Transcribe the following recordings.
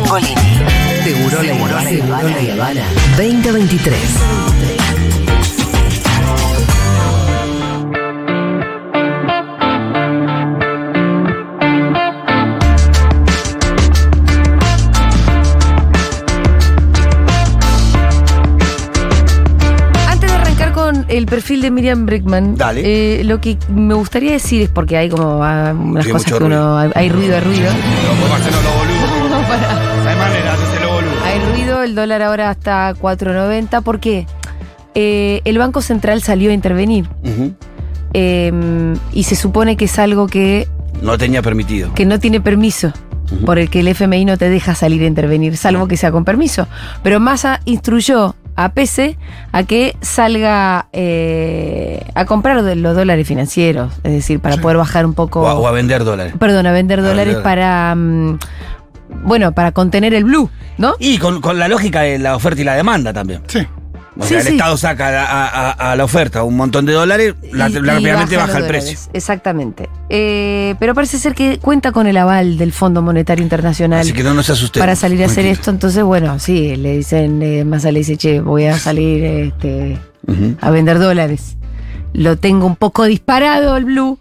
Mengolini. Seguro la Habana, Seguro la Habana 2023. Antes de arrancar con el perfil de Miriam Brickman, Dale. eh, lo que me gustaría decir es porque hay como ah, unas Sí, cosas que uno. Hay, ruido, hay ruido. No el dólar ahora está 4.90. ¿Por qué? Eh, el Banco Central salió a intervenir. Eh, y se supone que es algo que, No tenía permitido. que no tiene permiso. Ujú. Por el que el FMI no te deja salir a intervenir, salvo que sea con permiso. Pero Massa instruyó a PC a que salga eh, a comprar los dólares financieros, es decir, para poder bajar un poco. O a, o a vender dólares. Perdón, a vender A dólares vender. para. mm, bueno, para contener el blue, ¿no? Y con, con la lógica de la oferta y la demanda también. Sí. O Sí, sea, el sí. Estado saca a, a- a la oferta un montón de dólares, la, Y- la- y rápidamente baja el dólares. precio. Exactamente. Eh, pero parece ser que cuenta con el aval del Fondo Monetario Internacional Así que no nos asustemos. para salir a hacer Tranquilo. esto. Entonces, bueno, sí, le dicen, eh, Massa le dice, che, voy a salir este, a vender dólares. Lo tengo un poco disparado el blue.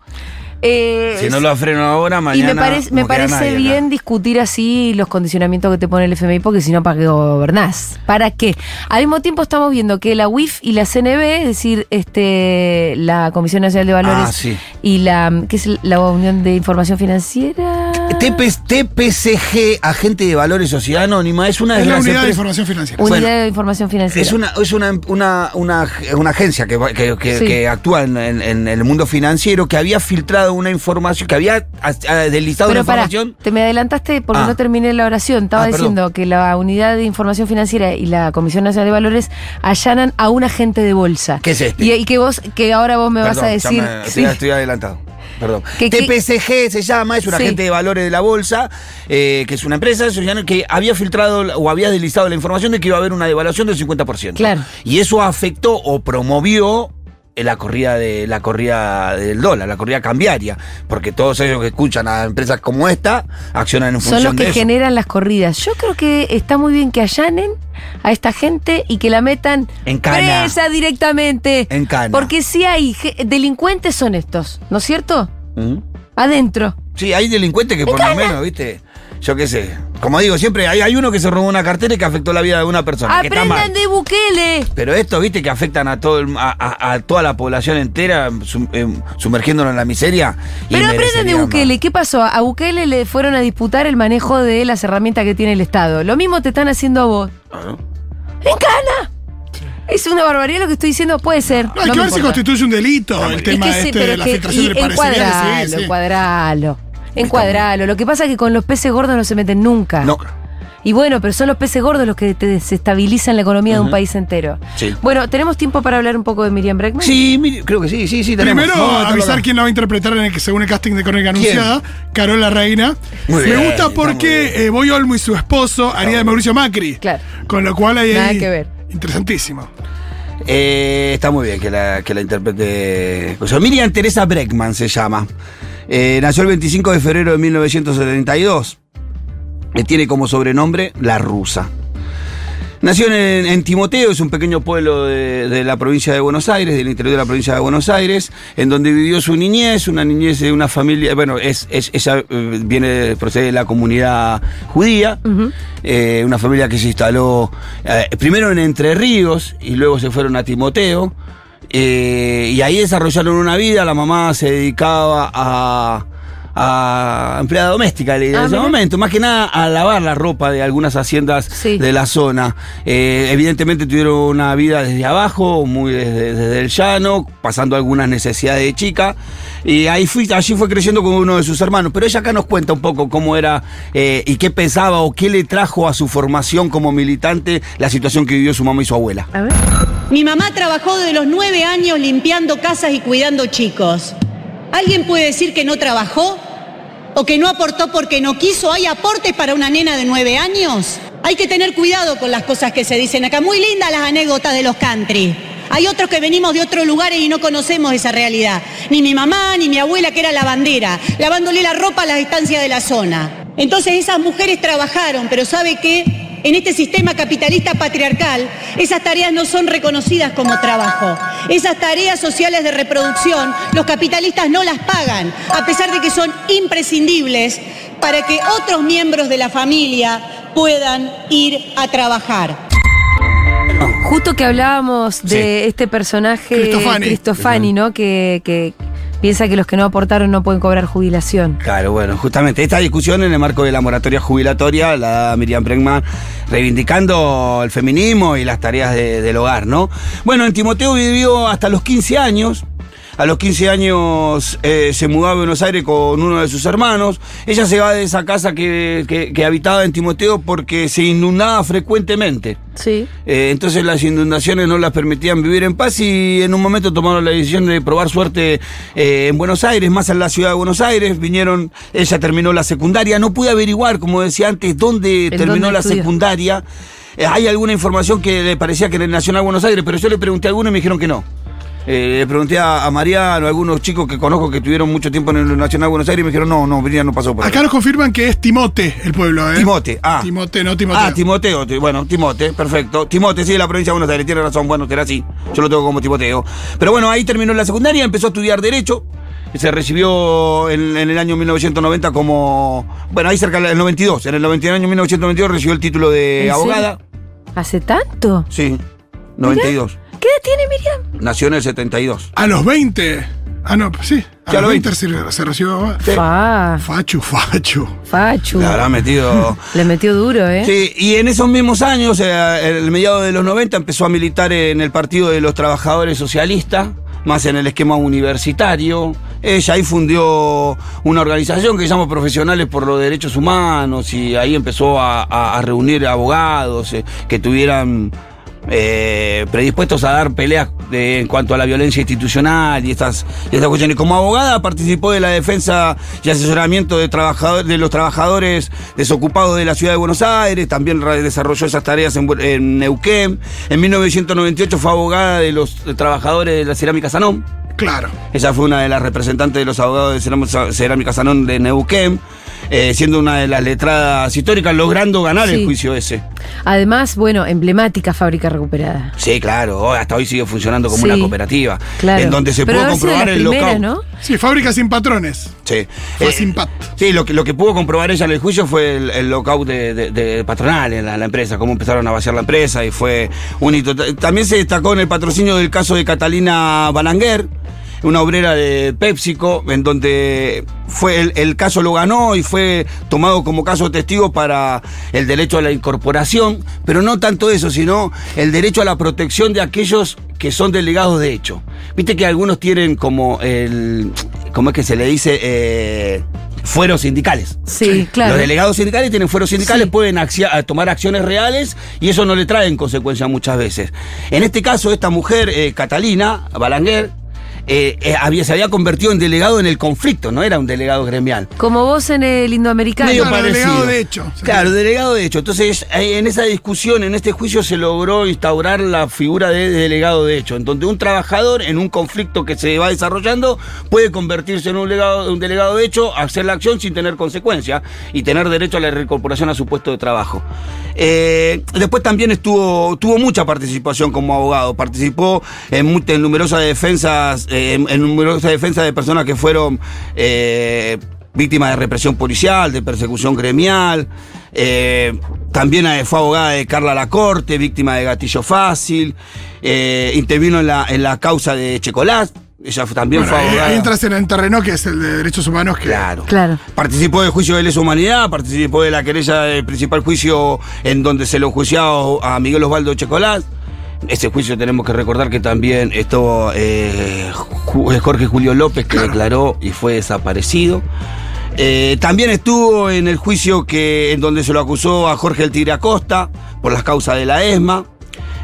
Eh, Si no lo freno ahora, y mañana. me, parece- me parece nadie acá. bien discutir así los condicionamientos que te pone el FMI, porque si no, ¿para qué gobernás? ¿Para qué? Al mismo tiempo estamos viendo que la UIF y la CNB, es decir, este, la Comisión Nacional de Valores Ah, sí. y la, ¿qué es la Unión de Información Financiera? TP TPCG, Agente de Valores Sociedad Anónima, es una de Es la las unidad de información financiera. Unidad bueno, de Información Financiera. Es una, es una, una, una, una agencia que, va- que, que- Sí. que actúa en, en- en el mundo financiero que había filtrado una información, que había ah, deslizado Pero una para, información. te me adelantaste porque Ah. no terminé la oración. Estaba Ah, perdón. diciendo que la Unidad de Información Financiera y la Comisión Nacional de Valores allanan a un agente de bolsa. ¿Qué es este? Y, y que vos, que ahora vos me vas a Perdón, ya decir. me- sí. estoy, estoy adelantado. Perdón. ¿Qué- qué- TPCG se llama, es un Sí. agente de valores de la bolsa, eh, que es una empresa que había filtrado o había deslizado la información de que iba a haber una devaluación del 50%. Claro. Y eso afectó o promovió la corrida de la corrida del dólar, la corrida cambiaria, porque todos ellos que escuchan a empresas como esta accionan en Son función los que de eso. generan las corridas. Yo creo que está muy bien que allanen a esta gente y que la metan En cana. presa directamente. En cana. Porque si hay delincuentes son estos, ¿no es cierto? ¿Mm? Adentro. Sí, hay delincuentes que por lo menos, ¿viste? Yo qué sé. Como digo, siempre hay, hay uno que se robó una cartera y que afectó la vida de una persona. que está mal. Aprendan de Bukele. Pero esto, viste, que afectan a todo el- a, a- a toda la población entera, sum- eh, sumergiéndonos en la miseria. Pero aprendan de Bukele. más. ¿Qué pasó? A Bukele le fueron a disputar el manejo de las herramientas que tiene el Estado. Lo mismo te están haciendo a vos. Claro. ¡En cana! Es una barbaridad lo que estoy diciendo, puede ser. No, hay no que ver si constituye un delito el Es tema que sí, este de es la que- filtración de pareceres. encuadralo, Sí, sí. encuadralo. Encuadralo. Lo que pasa es que con los peces gordos no se meten nunca. No. Y bueno, pero son los peces gordos los que te desestabilizan la economía de un país entero. Sí. Bueno, ¿tenemos tiempo para hablar un poco de Miriam Breckman? Sí, creo que sí, sí, sí. tenemos. Primero, avisar quién la va a interpretar en el que según el casting de Crónica ¿Quién? Anunciada, Carola Reina. Muy Me bien, gusta porque eh, Boy Olmo y su esposo haría de Mauricio Macri. Claro. Con lo cual hay Nada ahí- que ver. Interesantísimo. Eh, está muy bien que la, que la interprete. O sea, Miriam Teresa Breckman se llama. Eh, nació el 25 de febrero de 1972. Eh, tiene como sobrenombre La Rusa. Nació en, en Timoteo, es un pequeño pueblo de, de la provincia de Buenos Aires, del interior de la provincia de Buenos Aires, en donde vivió su niñez, una niñez de una familia, bueno, es, es- ella eh, viene, procede de la comunidad judía, eh, una familia que se instaló eh, primero en Entre Ríos y luego se fueron a Timoteo, eh, y ahí desarrollaron una vida, la mamá se dedicaba a a empleada doméstica le- en Ah, ese mira. momento, más que nada a lavar la ropa de algunas haciendas Sí. de la zona. Eh, evidentemente tuvieron una vida desde abajo, muy desde, desde el llano, pasando algunas necesidades de chica. Y ahí fui, allí fue creciendo con uno de sus hermanos. Pero ella acá nos cuenta un poco cómo era eh, y qué pensaba o qué le trajo a su formación como militante la situación que vivió su mamá y su abuela. A ver. Mi mamá trabajó desde los nueve años limpiando casas y cuidando chicos. ¿Alguien puede decir que no trabajó? ¿O que no aportó porque no quiso? ¿Hay aportes para una nena de nueve años? Hay que tener cuidado con las cosas que se dicen acá. Muy lindas las anécdotas de los country. Hay otros que venimos de otros lugares y no conocemos esa realidad. Ni mi mamá, ni mi abuela, que era lavandera, lavándole la ropa a las estancias de la zona. Entonces esas mujeres trabajaron, pero ¿sabe qué? En este sistema capitalista patriarcal, esas tareas no son reconocidas como trabajo. Esas tareas sociales de reproducción, los capitalistas no las pagan, a pesar de que son imprescindibles para que otros miembros de la familia puedan ir a trabajar. Justo que hablábamos de Sí. este personaje Cristofani. Cristofani, ¿no? Que, que piensa que los que no aportaron no pueden cobrar jubilación. Claro, bueno, justamente esta discusión en el marco de la moratoria jubilatoria, la Miriam Bregman reivindicando el feminismo y las tareas de- del hogar, ¿no? Bueno, en Timoteo vivió hasta los 15 años. A los 15 años eh, se mudó a Buenos Aires con uno de sus hermanos. Ella se va de esa casa que, que- que habitaba en Timoteo porque se inundaba frecuentemente. Sí. Eh, entonces las inundaciones no las permitían vivir en paz y en un momento tomaron la decisión de probar suerte eh, en Buenos Aires, más en la ciudad de Buenos Aires. Vinieron, ella terminó la secundaria. No pude averiguar, como decía antes, dónde terminó dónde la secundaria. Hay alguna información que le parecía que era en Nacional Buenos Aires, pero yo le pregunté a algunos y me dijeron que no. Eh, le pregunté a, a Mariano, a algunos chicos que conozco que tuvieron mucho tiempo en el Nacional Buenos Aires y me dijeron, no, no, Miriam no pasó por ahí. Acá nos confirman que es Timote el pueblo, ¿eh? Timote, ah. Timote, no Timoteo. Ah, Timoteo, ti- bueno, Timote, perfecto. Timote, sí, de la provincia de Buenos Aires, tiene razón, bueno, será así. Yo lo tengo como Timoteo. Pero bueno, ahí terminó la secundaria, empezó a estudiar Derecho. Se recibió en, en el año 1990 como. Bueno, ahí cerca del 92. En el 90 año 1992 recibió el título de abogada. ¿Hace tanto? Sí, 92. ¿Qué edad tiene Miriam? Nació en el 72. A los 20. Ah, no, sí. A Sí, a los los 20 se, se recibió. Sí. Fa, Fachu, fachu. fachu. Le habrá metido. Le metió duro, ¿eh? Sí, y en esos mismos años, eh, en el mediado de los 90, empezó a militar en el Partido de los Trabajadores Socialistas, más en el esquema universitario. Ella ahí fundió una organización que se llama Profesionales por los Derechos Humanos y ahí empezó a, a- a reunir abogados eh, que tuvieran eh, predispuestos a dar peleas de- en cuanto a la violencia institucional y estas, y estas cuestiones. Como abogada participó de la defensa y asesoramiento de, trabajador- de los trabajadores desocupados de la ciudad de Buenos Aires, también desarrolló esas tareas en, en Neuquén. En 1998 fue abogada de los trabajadores de la cerámica Sanón. Claro. Ella fue una de las representantes de los abogados de Cerámica Sanón de Neuquén, eh, siendo una de las letradas históricas, logrando ganar Sí. el juicio ese. Además, bueno, emblemática fábrica recuperada. Sí, claro, hoy- hasta hoy sigue funcionando como Sí, una cooperativa. Claro. En donde se Pero pudo comprobar el primera, lockout. ¿no? Sí, fábrica sin patrones. Sí. Fue Eh, sin pat. Sí, lo que, lo que pudo comprobar ella en el juicio fue el, el lockout de, de- de patronal en la, la empresa, cómo empezaron a vaciar la empresa y fue un hito. Ta- También se destacó en el patrocinio del caso de Catalina Balanguer, una obrera de PepsiCo, en donde fue el, el caso lo ganó y fue tomado como caso testigo para el derecho a la incorporación, pero no tanto eso, sino el derecho a la protección de aquellos que son delegados de hecho. Viste que algunos tienen como el, ¿cómo es que se le dice? Eh, fueros sindicales. Sí, claro. Los delegados sindicales tienen fueros sindicales, Sí. pueden tomar acciones reales y eso no le trae en consecuencia muchas veces. En este caso, esta mujer, eh, Catalina Balanguer, eh, eh, había, se había convertido en delegado en el conflicto, no era un delegado gremial. Como vos en el indoamericano. Medio Claro, parecido. delegado de hecho. Claro, delegado de hecho. Entonces, en esa discusión, en este juicio, se logró instaurar la figura de delegado de hecho, en donde un trabajador, en un conflicto que se va desarrollando, puede convertirse en un, legado- un delegado de hecho, hacer la acción sin tener consecuencia y tener derecho a la reincorporación a su puesto de trabajo. Eh, después también estuvo, tuvo mucha participación como abogado. Participó en, en numerosas defensas, eh, en, en numerosas defensas de personas que fueron eh, víctimas de represión policial, de persecución gremial. Eh, también eh, fue abogada de Carla Lacorte, víctima de gatillo fácil. Eh, intervino en la, en la causa de Checolás. Ella también Bueno, fue abogada. ahí entras en el terreno que es el de derechos humanos. Que, Claro. Claro. Participó del juicio de lesa humanidad, participó de la querella del principal juicio en donde se lo juiciado a Miguel Osvaldo Checolás. Ese juicio tenemos que recordar que también estuvo eh, Ju- Jorge Julio López, que declaró y fue desaparecido. Eh, también estuvo en el juicio que, en donde se lo acusó a Jorge El Tigre Acosta por las causas de la ESMA.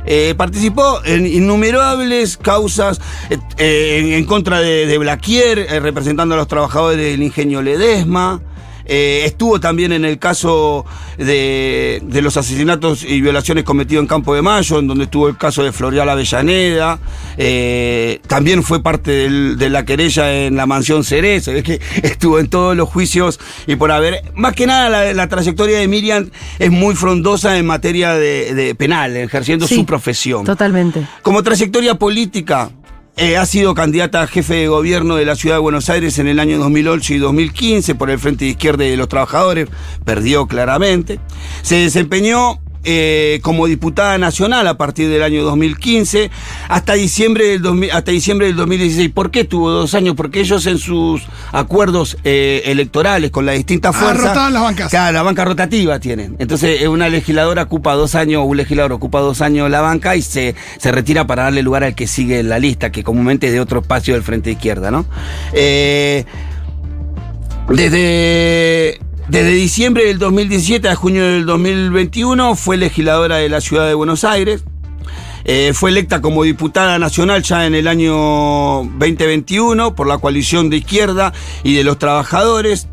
Eh, participó en innumerables causas eh, eh, en, contra de, de Blaquier, eh, representando a los trabajadores del ingenio Ledesma. Eh, estuvo también en el caso de, de los asesinatos y violaciones cometidos en Campo de Mayo, en donde estuvo el caso de Florial Avellaneda. Eh, también fue parte del- de la querella en la mansión Cerezo. Es que estuvo en todos los juicios y por haber. Más que nada, la, la trayectoria de Miriam es muy frondosa en materia de, de penal, ejerciendo Sí, su profesión. Totalmente. Como trayectoria política, eh, ha sido candidata a jefe de gobierno de la ciudad de Buenos Aires en el año 2008 y 2015 por el Frente de Izquierda y de los Trabajadores. Perdió claramente. Se desempeñó eh, como diputada nacional a partir del año 2015 hasta diciembre del, 2000 hasta diciembre del 2016. ¿Por qué tuvo dos años? Porque ellos en sus acuerdos eh, electorales con las distintas Ah, fuerzas... rotaban las bancas. Claro, la banca rotativa tienen. Entonces, eh, una legisladora ocupa dos años, un legislador ocupa dos años la banca y se, se retira para darle lugar al que sigue en la lista, que comúnmente es de otro espacio del frente izquierda, ¿no? Eh, desde, desde diciembre del 2017 a junio del 2021 fue legisladora de la ciudad de Buenos Aires. Eh, fue electa como diputada nacional ya en el año 2021 por la coalición de izquierda y de los trabajadores,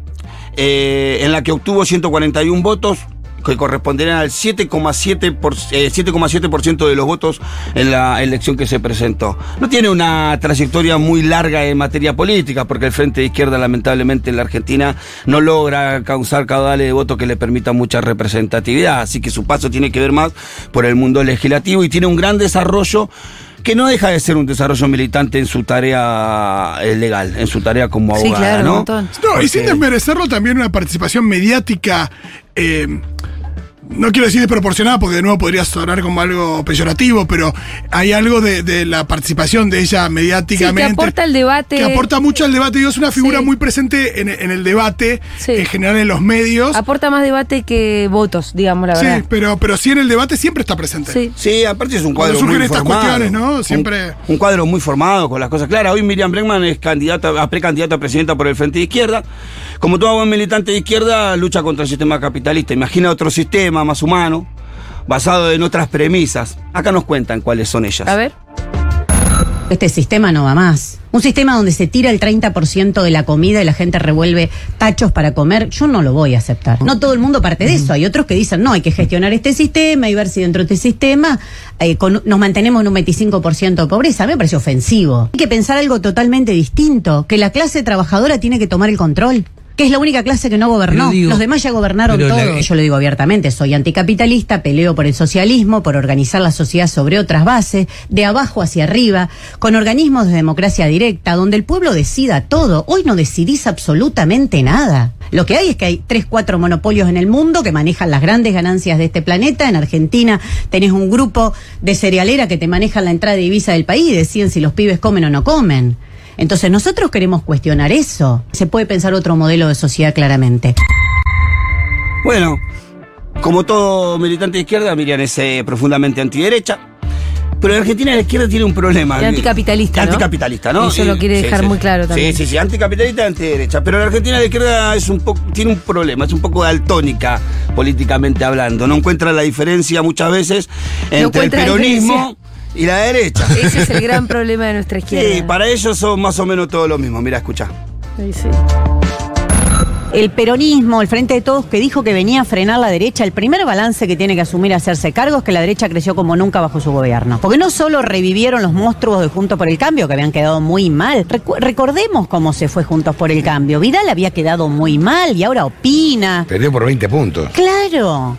eh, en la que obtuvo 141 votos que corresponderían al 7,7% por- eh, 7,7% de los votos en la elección que se presentó. No tiene una trayectoria muy larga en materia política, porque el Frente de Izquierda lamentablemente en la Argentina no logra causar caudales de votos que le permitan mucha representatividad, así que su paso tiene que ver más por el mundo legislativo y tiene un gran desarrollo que no deja de ser un desarrollo militante en su tarea eh, legal, en su tarea como Sí, abogada, claro, un ¿no? montón. No, y sin desmerecerlo también una participación mediática. eh, no quiero decir desproporcionada porque de nuevo podría sonar como algo peyorativo, pero hay algo de, de la participación de ella mediáticamente. Sí, que aporta al debate. Que aporta mucho al debate y es una figura Sí. muy presente en, en el debate, Sí. en general en los medios. Aporta más debate que votos, digamos la Sí, verdad. pero, pero sí en el debate siempre está presente. Sí. Sí, aparte es un cuadro Cuando surgen muy estas formado. cuestiones, ¿no? Un- Siempre- Un, cuadro muy formado con las cosas claras. Hoy Miriam Bregman es candidata, a precandidata a presidenta por el Frente de Izquierda. Como todo buen militante de izquierda, lucha contra el sistema capitalista. Imagina otro sistema más humano, basado en otras premisas. Acá nos cuentan cuáles son ellas. A ver. Este sistema no va más. Un sistema donde se tira el 30% de la comida y la gente revuelve tachos para comer, yo no lo voy a aceptar. No todo el mundo parte de eso. Hay otros que dicen, no, hay que gestionar este sistema y ver si dentro de este sistema eh, con- nos mantenemos en un 25% de pobreza. A mí me parece ofensivo. Hay que pensar algo totalmente distinto, que la clase trabajadora tiene que tomar el control. Que es la única clase que no gobernó. Digo, Los demás ya gobernaron todo. la- Yo lo digo abiertamente, soy anticapitalista, peleo por el socialismo, por organizar la sociedad sobre otras bases, de abajo hacia arriba, con organismos de democracia directa, donde el pueblo decida todo. Hoy no decidís absolutamente nada. Lo que hay es que hay tres, cuatro monopolios en el mundo que manejan las grandes ganancias de este planeta. En Argentina tenés un grupo de cerealera que te manejan la entrada de divisa del país y deciden si los pibes comen o no comen. Entonces nosotros queremos cuestionar eso. Se puede pensar otro modelo de sociedad claramente. Bueno, como todo militante de izquierda, Miriam es eh, profundamente antiderecha. Pero en Argentina la izquierda tiene un problema. Y anticapitalista, ¿no? Anticapitalista, ¿no? Eso lo quiere dejar muy claro también. Sí, sí, sí, anticapitalista y antiderecha. Pero en Argentina la izquierda es un poco, tiene un problema, es un poco daltónica políticamente hablando. No encuentra la diferencia muchas veces entre el la peronismo y la derecha. Ese es el gran problema de nuestra izquierda. Sí, para ellos son más o menos todo lo mismo. Mira, escucha. Sí, sí. El peronismo, el Frente de Todos, que dijo que venía a frenar la derecha, el primer balance que tiene que asumir hacerse cargo es que la derecha creció como nunca bajo su gobierno. Porque no solo revivieron los monstruos de Juntos por el Cambio, que habían quedado muy mal. Recu- recordemos cómo se fue Juntos por el Cambio. Vidal había quedado muy mal y ahora opina. Perdió por 20 puntos. Claro.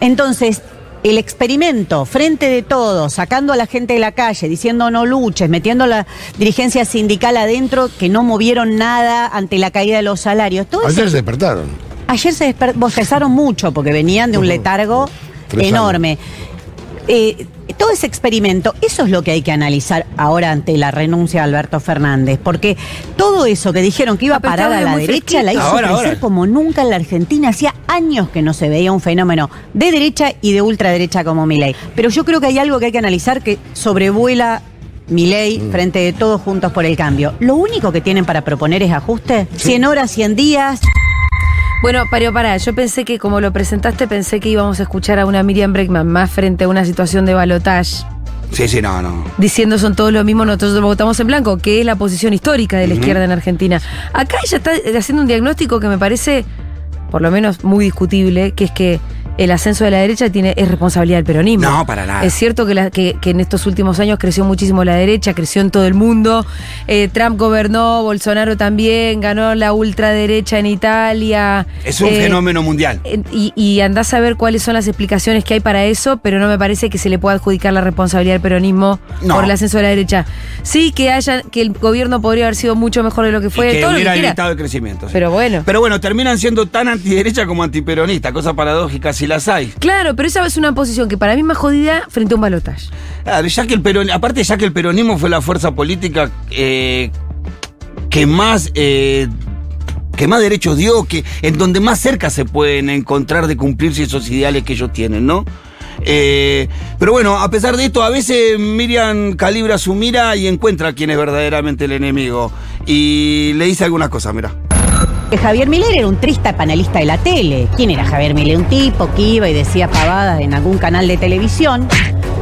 Entonces, el experimento, frente de todos, sacando a la gente de la calle, diciendo no luches, metiendo la dirigencia sindical adentro, que no movieron nada ante la caída de los salarios. Todo ese- Ayer se despertaron. Ayer se desper- bostezaron mucho porque venían de un letargo enorme. Eh, todo ese experimento, eso es lo que hay que analizar ahora ante la renuncia de Alberto Fernández, porque todo eso que dijeron que iba a parar a la derecha la hizo. Ahora, crecer ahora. como nunca en la Argentina. Hacía años que no se veía un fenómeno de derecha y de ultraderecha como Milei. Pero yo creo que hay algo que hay que analizar que sobrevuela Milei Mm. frente de todos juntos por el cambio. Lo único que tienen para proponer es ajuste. 100 horas, 100 días. Bueno, pero pará, yo pensé que como lo presentaste, pensé que íbamos a escuchar a una Miriam Breckman más frente a una situación de balotage, Sí, sí, no, no. diciendo son todos lo mismo, nosotros votamos en blanco, que es la posición histórica de la izquierda en Argentina. Acá ella está haciendo un diagnóstico que me parece por lo menos muy discutible, que es que el ascenso de la derecha tiene, es responsabilidad del peronismo. No, para nada. Es cierto que, la- que- que en estos últimos años creció muchísimo la derecha, creció en todo el mundo. Eh, Trump gobernó, Bolsonaro también, ganó la ultraderecha en Italia. Es un Eh, fenómeno mundial. Y, y andás a ver cuáles son las explicaciones que hay para eso, pero no me parece que se le pueda adjudicar la responsabilidad del peronismo No. por el ascenso de la derecha. Sí, que haya, que el gobierno podría haber sido mucho mejor de lo que fue, y que todo lo que hubiera evitado el crecimiento. sí. Pero bueno. Pero bueno, terminan siendo tan antiderecha como antiperonista, cosa paradójica si las hay. Claro, pero esa es una posición que para mí es más jodida frente a un balotaje. Claro, ya que el peron, aparte ya que el peronismo fue la fuerza política eh, que más eh, que más derechos dio, que en donde más cerca se pueden encontrar de cumplirse esos ideales que ellos tienen, ¿no? Eh, pero bueno, a pesar de esto, a veces Miriam calibra su mira y encuentra quién es verdaderamente el enemigo. Y le dice algunas cosas, mira. Que Javier Milei era un triste panelista de la tele. ¿Quién era Javier Milei? Un tipo que iba y decía pavadas en algún canal de televisión,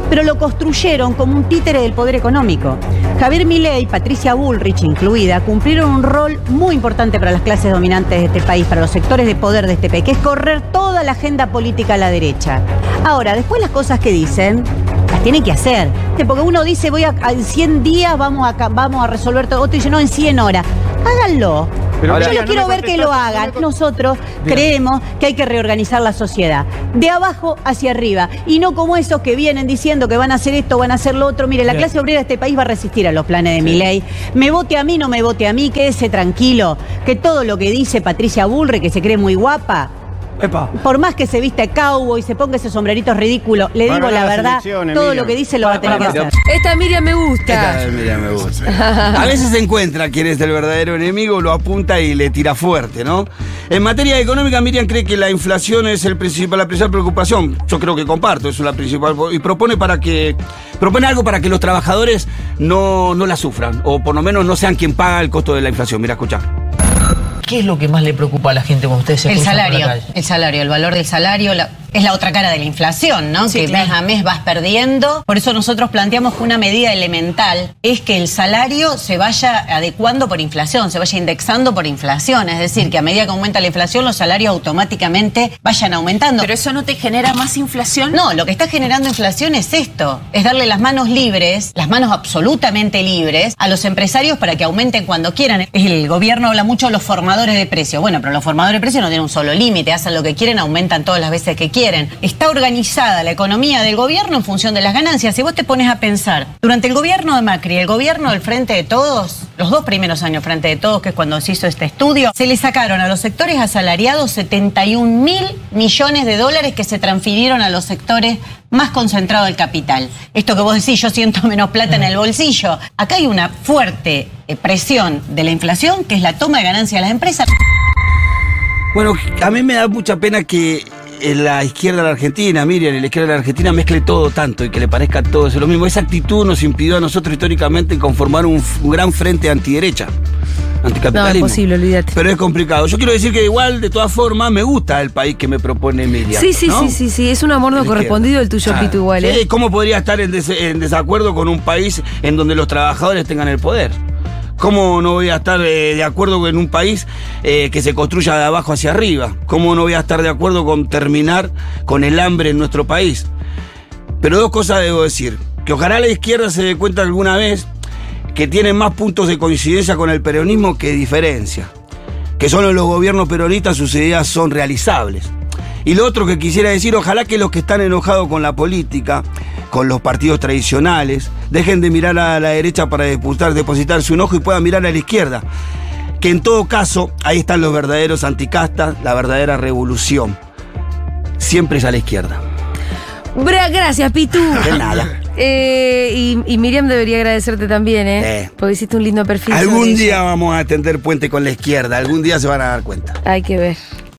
pero lo construyeron como un títere del poder económico. Javier Milei, Patricia Bullrich incluida, cumplieron un rol muy importante para las clases dominantes de este país, para los sectores de poder de este país, que es correr toda la agenda política a la derecha. Ahora, después las cosas que dicen, las tienen que hacer. Porque uno dice, voy a, en 100 días vamos a, vamos a resolver todo. Otro dice, no, en 100 horas. Háganlo. Pero Yo no no quiero ver que lo hagan. Nosotros creemos que hay que reorganizar la sociedad. De abajo hacia arriba. Y no como esos que vienen diciendo que van a hacer esto, van a hacer lo otro. Mire, la clase obrera de este país va a resistir a los planes de mi ley. Me vote a mí, no me vote a mí, quédese tranquilo. Que todo lo que dice Patricia Bullrich, que se cree muy guapa, por más que se viste cowboy y se ponga ese sombrerito ridículo, le digo la verdad, todo Miriam. lo que dice lo va a tener que hacer. Esta Miriam me gusta. Esta, mira, me gusta. A veces se encuentra quién es el verdadero enemigo, lo apunta y le tira fuerte, ¿no? En materia económica, Miriam cree que la inflación es el principal, la principal preocupación. Yo creo que comparto, eso es la principal. Y propone para que. Propone algo para que los trabajadores no, no la sufran. O por lo menos no sean quien paga el costo de la inflación. Mira, escucha. ¿Qué es lo que más le preocupa a la gente cuando ustedes se El la salario, calle? el salario, el valor del salario la- es la otra cara de la inflación, ¿no? que mes a mes vas perdiendo. Por eso nosotros planteamos que una medida elemental es que el salario se vaya adecuando por inflación, se vaya indexando por inflación. Es decir, que a medida que aumenta la inflación, los salarios automáticamente vayan aumentando. ¿Pero eso no te genera más inflación? No, lo que está generando inflación es esto, es darle las manos libres, las manos absolutamente libres a los empresarios para que aumenten cuando quieran. El gobierno habla mucho de los formadores de precios. Bueno, pero los formadores de precios no tienen un solo límite, hacen lo que quieren, aumentan todas las veces que quieren. Está organizada la economía del gobierno en función de las ganancias. Si vos te pones a pensar, durante el gobierno de Macri, el gobierno del Frente de Todos, los dos primeros años Frente de Todos, que es cuando se hizo este estudio, se le sacaron a los sectores asalariados 71 mil millones de dólares que se transfirieron a los sectores más concentrados del capital. Esto que vos decís, yo siento menos plata en el bolsillo. Acá hay una fuerte eh, presión de la inflación, que es la toma de ganancia de las empresas. Bueno, a mí me da mucha pena que la izquierda de la Argentina, Miriam, y la izquierda de la Argentina mezcle todo tanto y que le parezca todo eso lo mismo. Esa actitud nos impidió a nosotros históricamente conformar un, gran frente antiderecha, anticapitalismo. No, imposible, olvídate. Pero es complicado. Yo quiero decir que igual, de todas formas, me gusta el país que me propone Miriam. Sí, sí, ¿no? sí, sí, sí, es un amor no correspondido el tuyo. Pito, igual, ¿eh? ¿Cómo podría estar en, des- en desacuerdo con un país en donde los trabajadores tengan el poder? ¿Cómo no voy a estar eh, de acuerdo en un país eh, que se construya de abajo hacia arriba? ¿Cómo no voy a estar de acuerdo con terminar con el hambre en nuestro país? Pero dos cosas debo decir. Que ojalá la izquierda se dé cuenta alguna vez que tiene más puntos de coincidencia con el peronismo que diferencia. Que solo en los gobiernos peronistas sus ideas son realizables. Y lo otro que quisiera decir, ojalá que los que están enojados con la política, con los partidos tradicionales, dejen de mirar a la derecha para depositar, depositar su enojo y puedan mirar a la izquierda. Que en todo caso, ahí están los verdaderos anticastas, la verdadera revolución. Siempre es a la izquierda. Bra, gracias, Pitu. De nada. Eh, y, y Miriam debería agradecerte también, ¿eh? Eh. Porque hiciste un lindo perfil. Algún día vamos a tender puente con la izquierda, algún día se van a dar cuenta. Hay que ver.